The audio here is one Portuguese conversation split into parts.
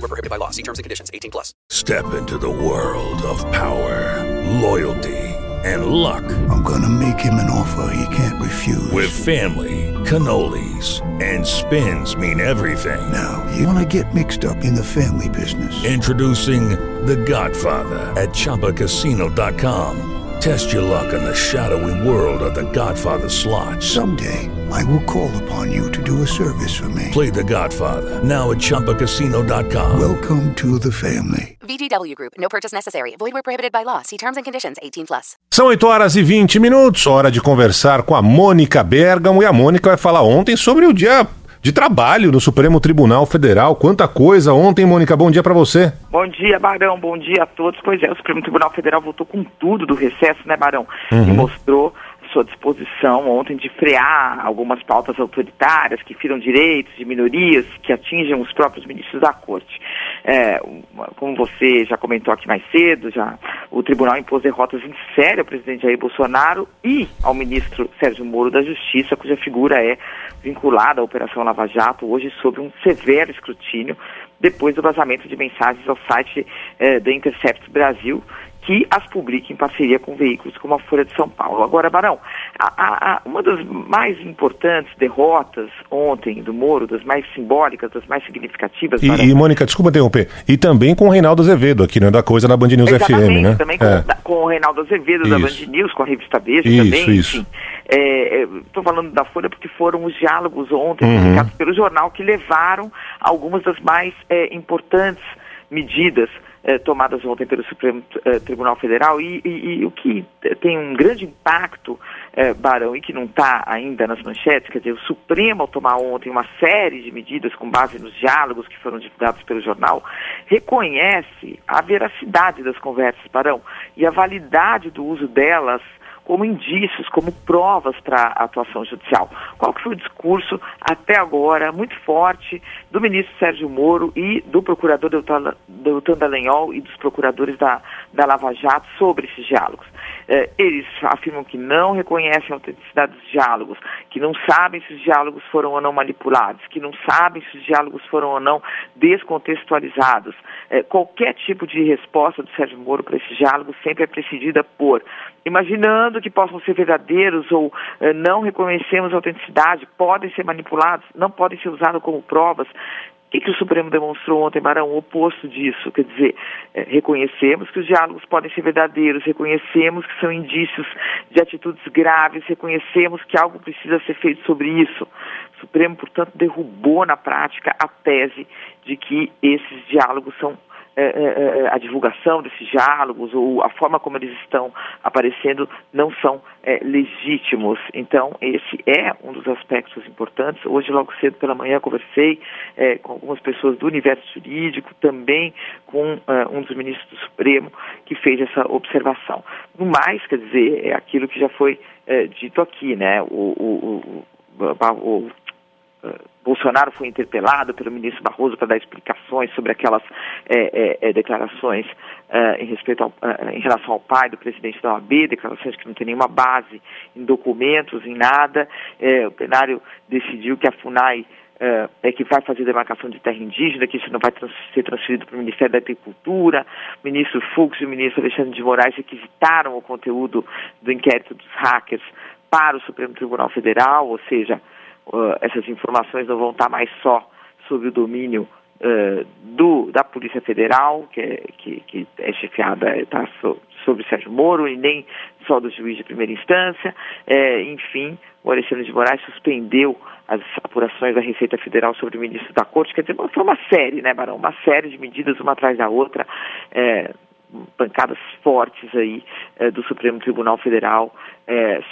Void were prohibited by law. See terms and conditions. 18 plus. Step into the world of power, loyalty, and luck. I'm gonna make him an offer he can't refuse. With family, cannolis, and spins mean everything. Now, you wanna get mixed up in the family business. Introducing The Godfather at ChumbaCasino.com. Test your luck in the shadowy world of The Godfather slot. Someday, I will call upon you to do a service for me. Play The Godfather now at ChumbaCasino.com. Welcome to the family. VGW Group. No purchase necessary. Void where prohibited by law. See terms and conditions. 18 plus. São 8 horas e 20 minutos, hora de conversar com a Mônica Bergamo. E a Mônica vai falar ontem sobre o dia de trabalho no Supremo Tribunal Federal. Quanta coisa ontem, Mônica. Bom dia para você. Bom dia, Barão. Bom dia a todos. Pois é, o Supremo Tribunal Federal voltou com tudo do recesso, né, Barão? Uhum. E mostrou sua disposição ontem de frear algumas pautas autoritárias que firam direitos de minorias que atingem os próprios ministros da Corte. É, como você já comentou aqui mais cedo, já o tribunal impôs derrotas em série ao presidente Jair Bolsonaro e ao ministro Sérgio Moro da Justiça, cuja figura é vinculada à Operação Lava Jato, hoje sob um severo escrutínio, depois do vazamento de mensagens ao site eh, da Intercept Brasil, que as publica em parceria com veículos como a Folha de São Paulo. Agora, Barão, a, a, uma das mais importantes derrotas ontem do Moro, das mais simbólicas, das mais significativas... E, Barão, e, Mônica, desculpa interromper. E também com o Reinaldo Azevedo aqui, né? Da coisa na Band News FM, né? também com, É. da- com o Reinaldo Azevedo da Isso. Band News, com a revista Veja Isso, também, isso. enfim. Estou falando da Folha porque foram os diálogos ontem Uhum. publicados pelo jornal que levaram algumas das mais eh, importantes medidas tomadas ontem pelo Supremo eh, Tribunal Federal e, e- e o que eh, tem um grande impacto, eh, Barão, e que não está ainda nas manchetes, quer dizer, o Supremo ao tomar ontem uma série de medidas com base nos diálogos que foram divulgados pelo jornal, reconhece a veracidade das conversas, Barão, e a validade do uso delas como indícios, como provas para a atuação judicial. Qual que foi o discurso até agora muito forte do ministro Sérgio Moro e do procurador Deltan Dallagnol e dos procuradores da, da Lava Jato sobre esses diálogos? Eh, eles afirmam que não reconhecem a autenticidade dos diálogos, que não sabem se os diálogos foram ou não manipulados, que não sabem se os diálogos foram ou não descontextualizados. Eh, qualquer tipo de resposta do Sérgio Moro para esses diálogos sempre é precedida por imaginando que possam ser verdadeiros ou eh, não reconhecemos a autenticidade, podem ser manipulados, não podem ser usados como provas. O que, que o Supremo demonstrou ontem, Barão? O oposto disso. Quer dizer, eh, reconhecemos que os diálogos podem ser verdadeiros, reconhecemos que são indícios de atitudes graves, reconhecemos que algo precisa ser feito sobre isso. O Supremo, portanto, derrubou na prática a tese de que esses diálogos são eh, eh, eh, a divulgação desses diálogos ou a forma como eles estão aparecendo não são eh, legítimos. Então, esse é um dos aspectos importantes. Hoje, logo cedo pela manhã, conversei eh, com algumas pessoas do universo jurídico, também com um dos ministros do Supremo, que fez essa observação. No mais, quer dizer, é aquilo que já foi dito aqui, né? O, o, o, o, Bolsonaro foi interpelado pelo ministro Barroso para dar explicações sobre aquelas eh, eh, declarações eh, em, respeito ao, eh, em relação ao pai do presidente da OAB, declarações que não têm nenhuma base em documentos, em nada. Eh, o plenário decidiu que a FUNAI eh, é que vai fazer demarcação de terra indígena, que isso não vai trans ser transferido para o Ministério da Agricultura. O ministro Fux e o ministro Alexandre de Moraes requisitaram o conteúdo do inquérito dos hackers para o Supremo Tribunal Federal, ou seja, Uh, essas informações não vão estar mais só sobre o domínio uh, do, da Polícia Federal, que é, que, que é chefiada, está so, sobre Sérgio Moro, e nem só do juiz de primeira instância. É, enfim, o Alexandre de Moraes suspendeu as apurações da Receita Federal sobre o ministro da Corte. Quer dizer, foi uma série, né, Barão? Uma série de medidas, uma atrás da outra. É, pancadas fortes aí do Supremo Tribunal Federal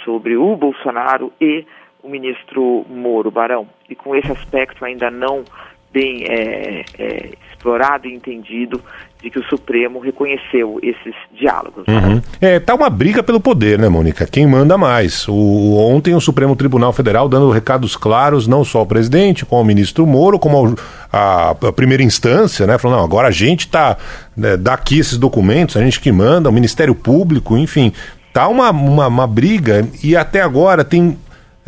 sobre o Bolsonaro e o ministro Moro, Barão. E com esse aspecto ainda não bem é, é, explorado e entendido de que o Supremo reconheceu esses diálogos. Uhum. É, tá uma briga pelo poder, né, Mônica? Quem manda mais? O, ontem o Supremo Tribunal Federal dando recados claros, não só ao presidente, como ao ministro Moro, como a, a primeira instância, né? Falando, não, agora a gente tá, né, dá aqui esses documentos, a gente que manda, o Ministério Público, enfim. Tá uma, uma, uma briga e até agora tem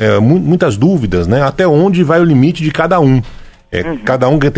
é, mu- muitas dúvidas, né? Até onde vai o limite de cada um. É, Cada um